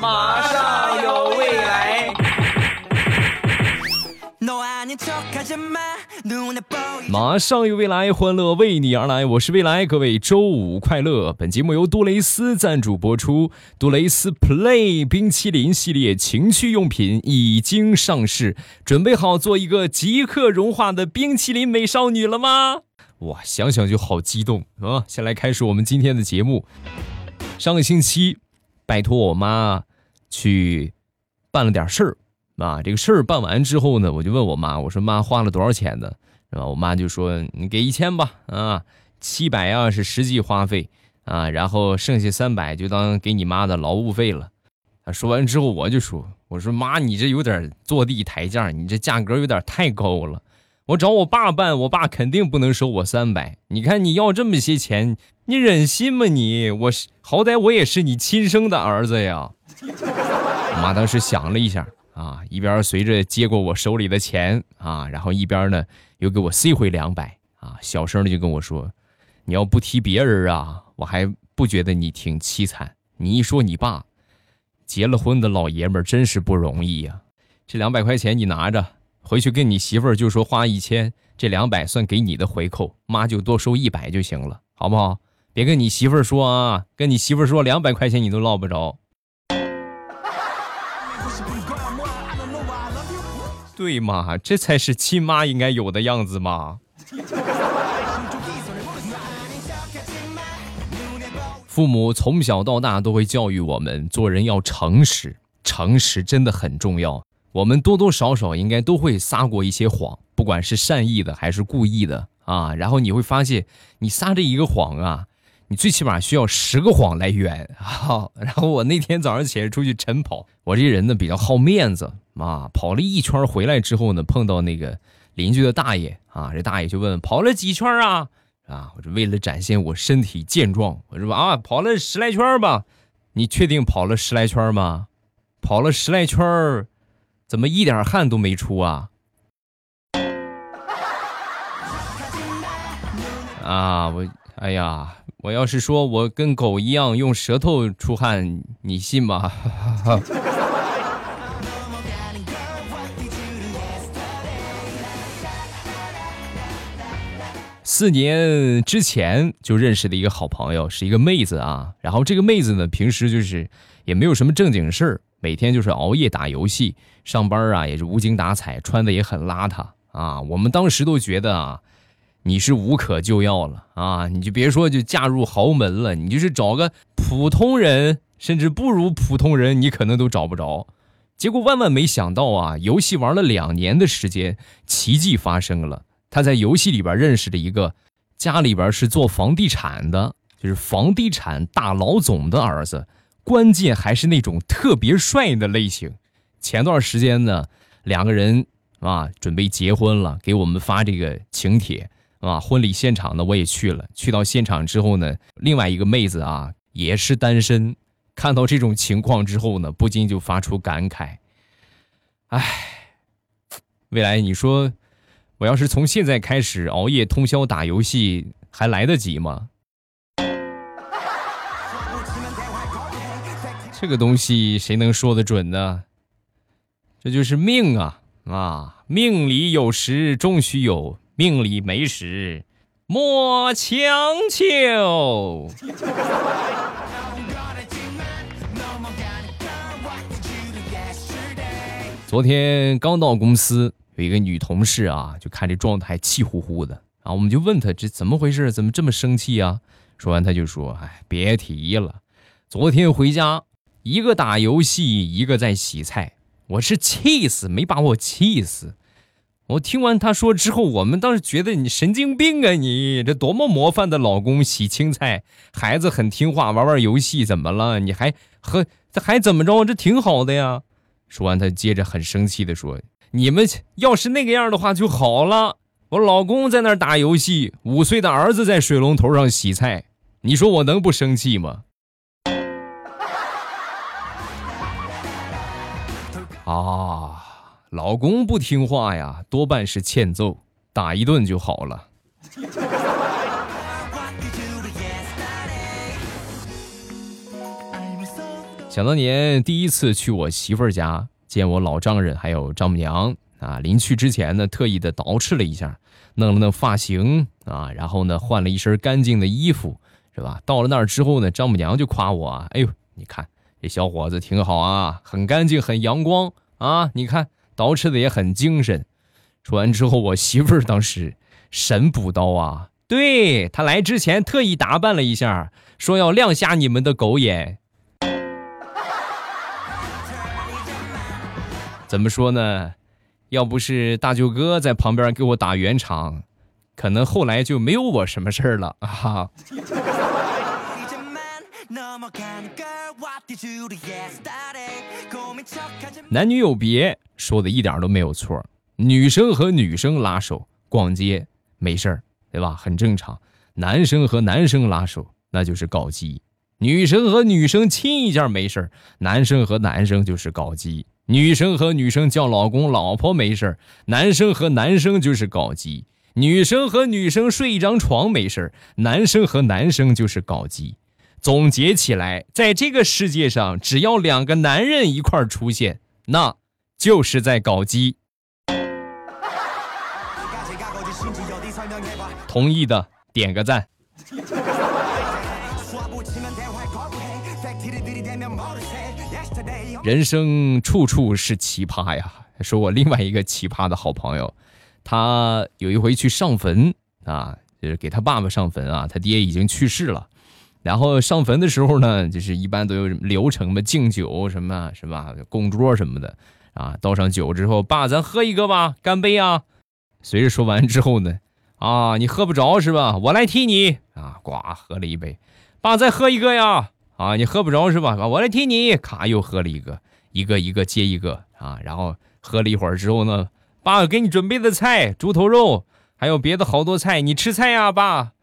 马上有未来。马上有未来，欢乐为你而来。我是未来，各位周五快乐。本节目由杜蕾斯赞助播出。杜蕾斯 Play 冰淇淋系列情趣用品已经上市，准备好做一个即刻融化的冰淇淋美少女了吗？哇，想想就好激动啊！先来开始我们今天的节目。上个星期，拜托我妈去办了点事儿。啊，这个事儿办完之后呢，我就问我妈，我说妈花了多少钱呢？是吧？我妈就说你给一千吧，啊，七百啊是实际花费啊，然后剩下三百就当给你妈的劳务费了。啊，说完之后我就说，我说妈，你这有点坐地抬价，你这价格有点太高了。我找我爸办，我爸肯定不能收我三百。你看你要这么些钱，你忍心吗？你我是好歹我也是你亲生的儿子呀。我妈当时想了一下。啊，一边随着接过我手里的钱啊，然后一边呢又给我塞回两百啊，小声的就跟我说：“你要不提别人啊，我还不觉得你挺凄惨。你一说你爸，结了婚的老爷们真是不容易呀。这两百块钱你拿着，回去跟你媳妇儿就说花一千，这两百算给你的回扣，妈就多收一百就行了，好不好？别跟你媳妇儿说啊，跟你媳妇儿说两百块钱你都落不着。”对嘛，这才是亲妈应该有的样子嘛。父母从小到大都会教育我们，做人要诚实，诚实真的很重要。我们多多少少应该都会撒过一些谎，不管是善意的还是故意的啊。然后你会发现，你撒这一个谎啊。你最起码需要十个谎来圆 啊！然后我那天早上起来出去晨跑，我这人呢比较好面子啊，跑了一圈回来之后呢，碰到那个邻居的大爷啊，这大爷就问跑了几圈啊？啊，我这为了展现我身体健壮，我说啊跑了十来圈吧。你确定跑了十来圈吗？跑了十来圈，怎么一点汗都没出啊？啊，我哎呀！我要是说我跟狗一样用舌头出汗，你信吗？四年之前就认识的一个好朋友，是一个妹子啊。然后这个妹子呢，平时就是也没有什么正经事儿，每天就是熬夜打游戏，上班啊也是无精打采，穿的也很邋遢啊。我们当时都觉得啊。你是无可救药了啊！你就别说就嫁入豪门了，你就是找个普通人，甚至不如普通人，你可能都找不着。结果万万没想到啊！游戏玩了两年的时间，奇迹发生了。他在游戏里边认识了一个家里边是做房地产的，就是房地产大老总的儿子，关键还是那种特别帅的类型。前段时间呢，两个人啊准备结婚了，给我们发这个请帖。啊，婚礼现场呢，我也去了。去到现场之后呢，另外一个妹子啊，也是单身。看到这种情况之后呢，不禁就发出感慨：“哎，未来你说，我要是从现在开始熬夜通宵打游戏，还来得及吗？”这个东西谁能说得准呢？这就是命啊！啊，命里有时终须有。命里没时，莫强求。昨天刚到公司，有一个女同事啊，就看这状态气呼呼的啊，我们就问她这怎么回事，怎么这么生气啊？说完，她就说：“哎，别提了，昨天回家，一个打游戏，一个在洗菜，我是气死，没把我气死。”我听完他说之后，我们当时觉得你神经病啊！你这多么模范的老公，洗青菜，孩子很听话，玩玩游戏，怎么了？你还和这还怎么着？这挺好的呀。说完，他接着很生气的说：“你们要是那个样的话就好了。我老公在那儿打游戏，五岁的儿子在水龙头上洗菜，你说我能不生气吗？” 啊。老公不听话呀，多半是欠揍，打一顿就好了。想当年第一次去我媳妇儿家见我老丈人还有丈母娘啊，临去之前呢，特意的捯饬了一下，弄了弄发型啊，然后呢换了一身干净的衣服，是吧？到了那儿之后呢，丈母娘就夸我，哎呦，你看这小伙子挺好啊，很干净，很阳光啊，你看捯饬的也很精神。说完之后，我媳妇儿当时神补刀啊，对她来之前特意打扮了一下，说要亮瞎你们的狗眼。怎么说呢？要不是大舅哥在旁边给我打圆场，可能后来就没有我什么事儿了啊。男女有别，说的一点都没有错。女生和女生拉手逛街没事儿，对吧？很正常。男生和男生拉手那就是搞基。女生和女生亲一下没事儿，男生和男生就是搞基。女生和女生叫老公老婆没事儿，男生和男生就是搞基。女生和女生睡一张床没事儿，男生和男生就是搞基。总结起来，在这个世界上，只要两个男人一块出现，那就是在搞基。同意的点个赞。人生处处是奇葩呀！说我另外一个奇葩的好朋友，他有一回去上坟啊，就是给他爸爸上坟啊，他爹已经去世了。然后上坟的时候呢，就是一般都有流程嘛，敬酒什么，是吧？供桌什么的啊。倒上酒之后，爸，咱喝一个吧，干杯啊！随着说完之后呢，啊，你喝不着是吧？我来替你啊，呱，喝了一杯。爸，再喝一个呀！啊，你喝不着是吧？我来替你，咔，又喝了一个，一个一个接一个啊。然后喝了一会儿之后呢，爸给你准备的菜，猪头肉，还有别的好多菜，你吃菜呀，爸。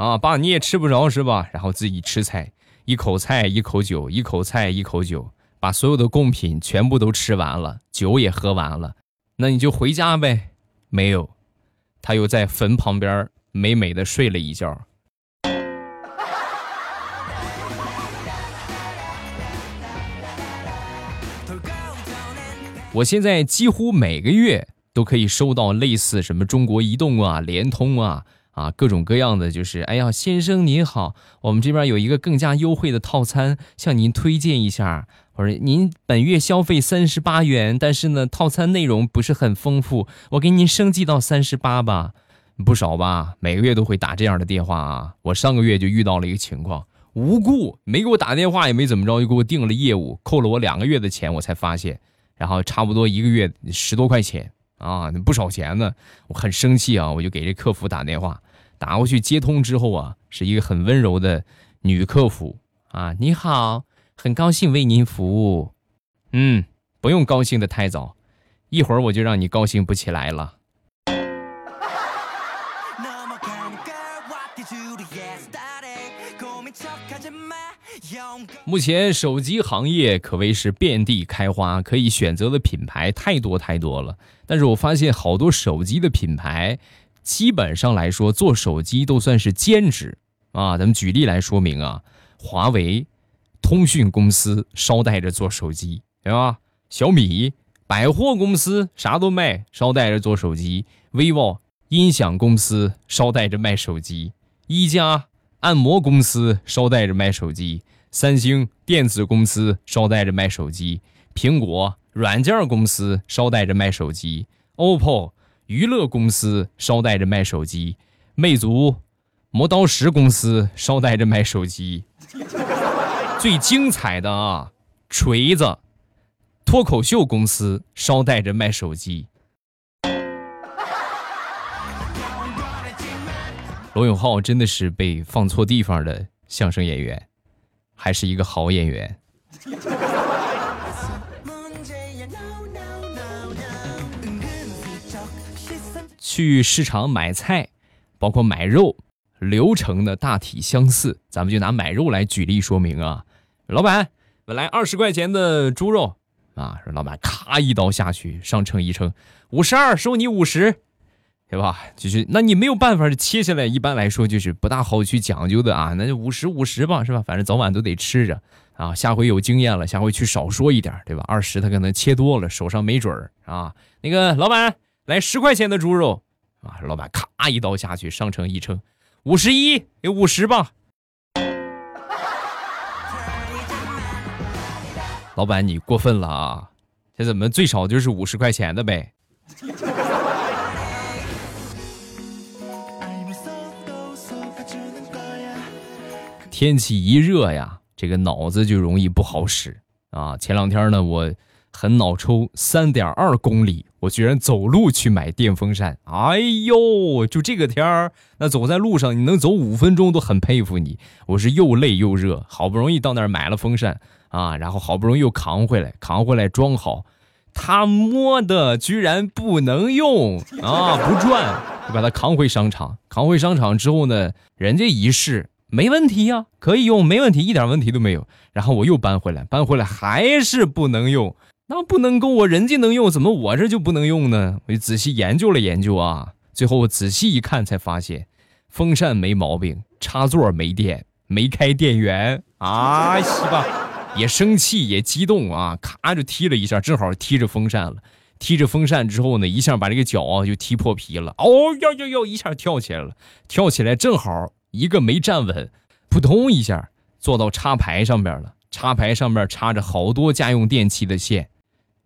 啊，爸，你也吃不着是吧？然后自己吃菜，一口菜一口酒，一口菜一口酒，把所有的贡品全部都吃完了，酒也喝完了，那你就回家呗。没有，他又在坟旁边美美的睡了一觉。我现在几乎每个月都可以收到类似什么中国移动啊、联通啊。啊，各种各样的就是，哎呀，先生您好，我们这边有一个更加优惠的套餐，向您推荐一下。或者您本月消费三十八元，但是呢，套餐内容不是很丰富，我给您升级到三十八吧，不少吧？每个月都会打这样的电话啊。我上个月就遇到了一个情况，无故没给我打电话，也没怎么着，就给我订了业务，扣了我两个月的钱，我才发现，然后差不多一个月十多块钱。啊，不少钱呢，我很生气啊，我就给这客服打电话，打过去接通之后啊，是一个很温柔的女客服啊，你好，很高兴为您服务，嗯，不用高兴的太早，一会儿我就让你高兴不起来了。目前手机行业可谓是遍地开花，可以选择的品牌太多太多了。但是我发现好多手机的品牌，基本上来说做手机都算是兼职啊。咱们举例来说明啊，华为、通讯公司捎带着做手机，对吧？小米百货公司啥都卖，捎带着做手机；vivo 音响公司捎带着卖手机；一加按摩公司捎带着卖手机。三星电子公司捎带着卖手机，苹果软件公司捎带着卖手机，OPPO 娱乐公司捎带着卖手机，魅族磨刀石公司捎带着卖手机。最精彩的啊，锤子脱口秀公司捎带着卖手机。罗永浩真的是被放错地方的相声演员。还是一个好演员。去市场买菜，包括买肉，流程呢大体相似。咱们就拿买肉来举例说明啊。老板，本来二十块钱的猪肉啊。说老板，咔一刀下去，上称一称，五十二，收你五十。对吧？就 是那你没有办法切下来，一般来说就是不大好去讲究的啊，那就五十五十吧，是吧？反正早晚都得吃着啊。下回有经验了，下回去少说一点，对吧？二十他可能切多了，手上没准儿啊。那个老板来十块钱的猪肉啊，老板咔一刀下去，上称一称，五十一，有五十吧。老板你过分了啊，这怎么最少就是五十块钱的呗？天气一热呀，这个脑子就容易不好使啊！前两天呢，我很脑抽，三点二公里，我居然走路去买电风扇。哎呦，就这个天儿，那走在路上你能走五分钟都很佩服你。我是又累又热，好不容易到那儿买了风扇啊，然后好不容易又扛回来，扛回来装好，他摸的居然不能用啊，不转，就把它扛回商场。扛回商场之后呢，人家一试。没问题呀，可以用，没问题，一点问题都没有。然后我又搬回来，搬回来还是不能用，那不能够，我人家能用，怎么我这就不能用呢？我就仔细研究了研究啊，最后我仔细一看才发现，风扇没毛病，插座没电，没开电源啊！西吧，也生气也激动啊，咔就踢了一下，正好踢着风扇了。踢着风扇之后呢，一下把这个脚啊就踢破皮了。哦哟哟哟，一下跳起来了，跳起来正好。一个没站稳，扑通一下坐到插排上面了。插排上面插着好多家用电器的线，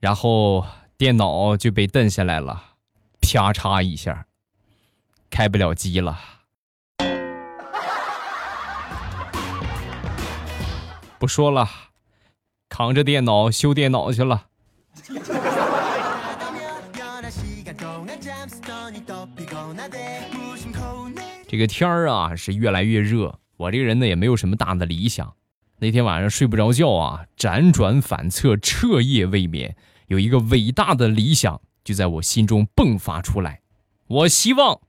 然后电脑就被蹬下来了，啪嚓一下，开不了机了。不说了，扛着电脑修电脑去了。这个天儿啊是越来越热，我这个人呢也没有什么大的理想。那天晚上睡不着觉啊，辗转反侧，彻夜未眠。有一个伟大的理想就在我心中迸发出来，我希望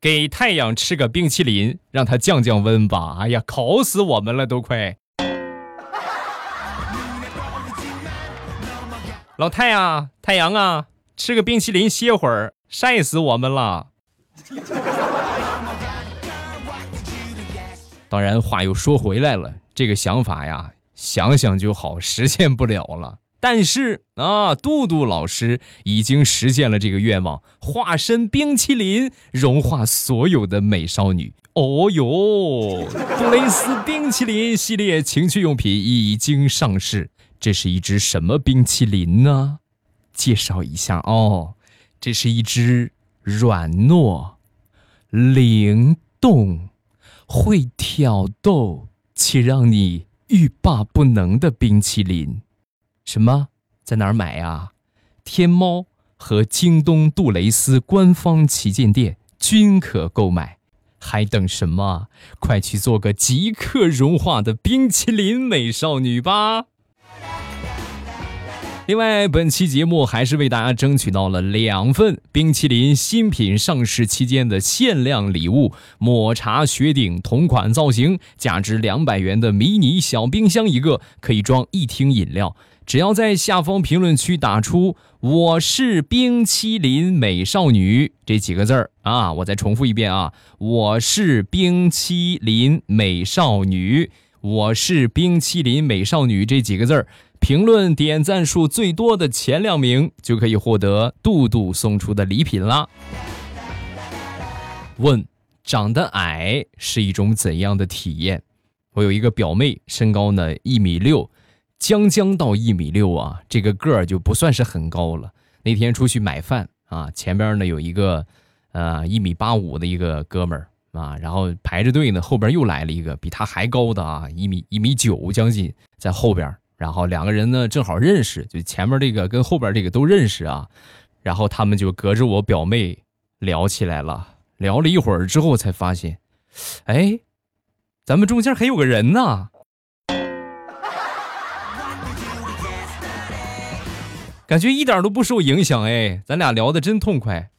给太阳吃个冰淇淋，让它降降温吧。哎呀，烤死我们了都快！老太阳，太阳啊，吃个冰淇淋歇会儿，晒死我们了。当然，话又说回来了，这个想法呀，想想就好，实现不了了。但是啊，杜杜老师已经实现了这个愿望，化身冰淇淋，融化所有的美少女。哦哟，杜蕾斯冰淇淋系列情趣用品已经上市。这是一只什么冰淇淋呢？介绍一下哦，这是一只软糯、灵动。会挑逗且让你欲罢不能的冰淇淋，什么？在哪儿买呀？天猫和京东杜蕾斯官方旗舰店均可购买，还等什么？快去做个即刻融化的冰淇淋美少女吧！另外，本期节目还是为大家争取到了两份冰淇淋新品上市期间的限量礼物：抹茶雪顶同款造型，价值两百元的迷你小冰箱一个，可以装一听饮料。只要在下方评论区打出“我是冰淇淋美少女”这几个字儿啊，我再重复一遍啊，“我是冰淇淋美少女”，“我是冰淇淋美少女”这几个字儿。评论点赞数最多的前两名就可以获得杜杜送出的礼品啦。问：长得矮是一种怎样的体验？我有一个表妹，身高呢一米六，将将到一米六啊，这个个儿就不算是很高了。那天出去买饭啊，前边呢有一个呃一米八五的一个哥们儿啊，然后排着队呢，后边又来了一个比他还高的啊，一米一米九将近在后边。然后两个人呢正好认识，就前面这个跟后边这个都认识啊，然后他们就隔着我表妹聊起来了，聊了一会儿之后才发现，哎，咱们中间还有个人呢，感觉一点都不受影响哎，咱俩聊的真痛快。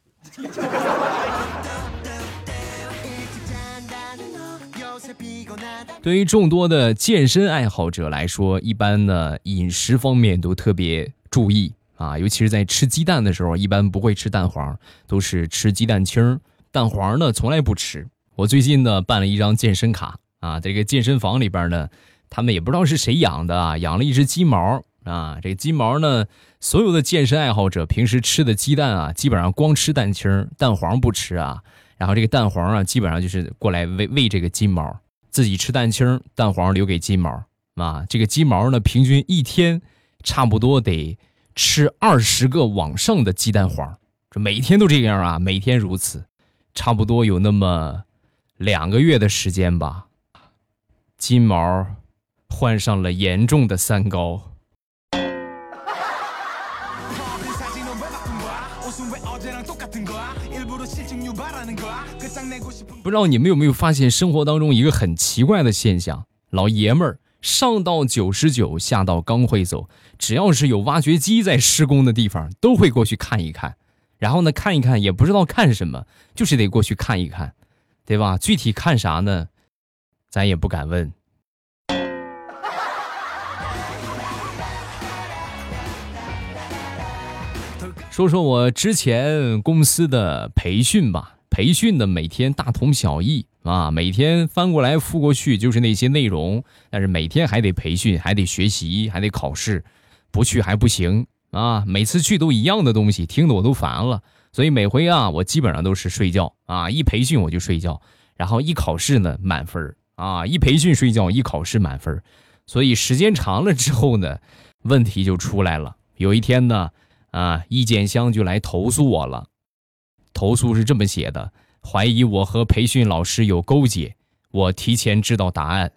对于众多的健身爱好者来说，一般呢饮食方面都特别注意啊，尤其是在吃鸡蛋的时候，一般不会吃蛋黄，都是吃鸡蛋清。蛋黄呢，从来不吃。我最近呢办了一张健身卡啊，这个健身房里边呢，他们也不知道是谁养的啊，养了一只金毛啊。这个金毛呢，所有的健身爱好者平时吃的鸡蛋啊，基本上光吃蛋清，蛋黄不吃啊。然后这个蛋黄啊，基本上就是过来喂喂这个金毛，自己吃蛋清，蛋黄留给金毛啊。这个金毛呢，平均一天差不多得吃二十个往上的鸡蛋黄，这每天都这样啊，每天如此，差不多有那么两个月的时间吧。金毛患上了严重的三高。不知道你们有没有发现生活当中一个很奇怪的现象？老爷们儿上到九十九，下到刚会走，只要是有挖掘机在施工的地方，都会过去看一看。然后呢，看一看也不知道看什么，就是得过去看一看，对吧？具体看啥呢？咱也不敢问。说说我之前公司的培训吧，培训的每天大同小异啊，每天翻过来覆过去就是那些内容，但是每天还得培训，还得学习，还得考试，不去还不行啊。每次去都一样的东西，听得我都烦了。所以每回啊，我基本上都是睡觉啊，一培训我就睡觉，然后一考试呢满分啊，一培训睡觉，一考试满分所以时间长了之后呢，问题就出来了。有一天呢。啊！意见箱就来投诉我了，投诉是这么写的：怀疑我和培训老师有勾结，我提前知道答案。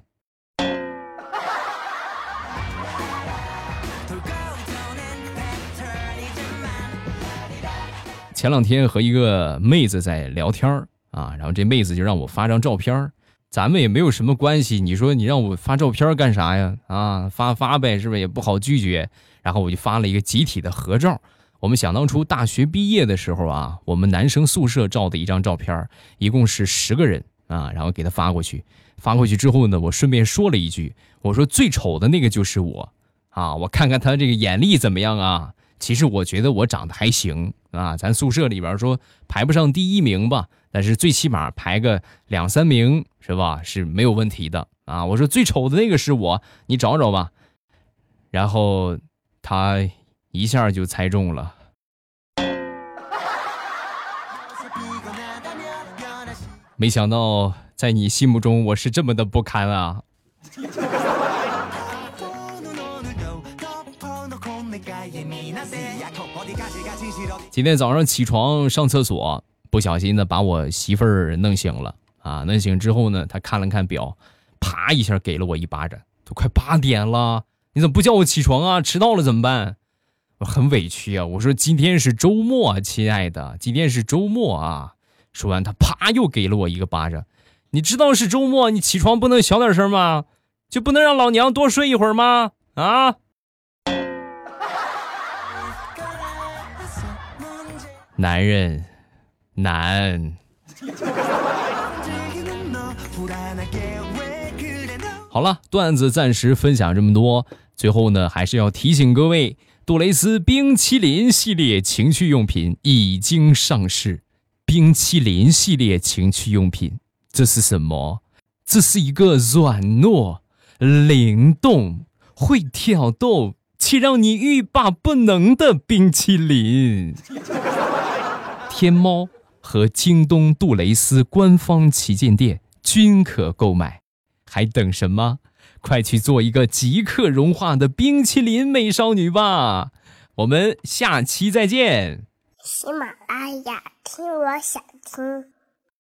前两天和一个妹子在聊天啊，然后这妹子就让我发张照片咱们也没有什么关系，你说你让我发照片干啥呀？啊，发发呗，是不是也不好拒绝？然后我就发了一个集体的合照。我们想当初大学毕业的时候啊，我们男生宿舍照的一张照片，一共是十个人啊，然后给他发过去。发过去之后呢，我顺便说了一句，我说最丑的那个就是我啊，我看看他这个眼力怎么样啊？其实我觉得我长得还行啊，咱宿舍里边说排不上第一名吧。但是最起码排个两三名是吧？是没有问题的啊！我说最丑的那个是我，你找找吧。然后他一下就猜中了。没想到在你心目中我是这么的不堪啊！今天早上起床上厕所。不小心的把我媳妇儿弄醒了啊！弄醒之后呢，她看了看表，啪一下给了我一巴掌。都快八点了，你怎么不叫我起床啊？迟到了怎么办？我很委屈啊！我说今天是周末，亲爱的，今天是周末啊！说完，他啪又给了我一个巴掌。你知道是周末，你起床不能小点声吗？就不能让老娘多睡一会儿吗？啊！男人。难。好了，段子暂时分享这么多。最后呢，还是要提醒各位，杜蕾斯冰淇淋系列情趣用品已经上市。冰淇淋系列情趣用品，这是什么？这是一个软糯、灵动、会跳动且让你欲罢不能的冰淇淋。天猫。和京东杜蕾斯官方旗舰店均可购买，还等什么？快去做一个即刻融化的冰淇淋美少女吧！我们下期再见。喜马拉雅，听我想听。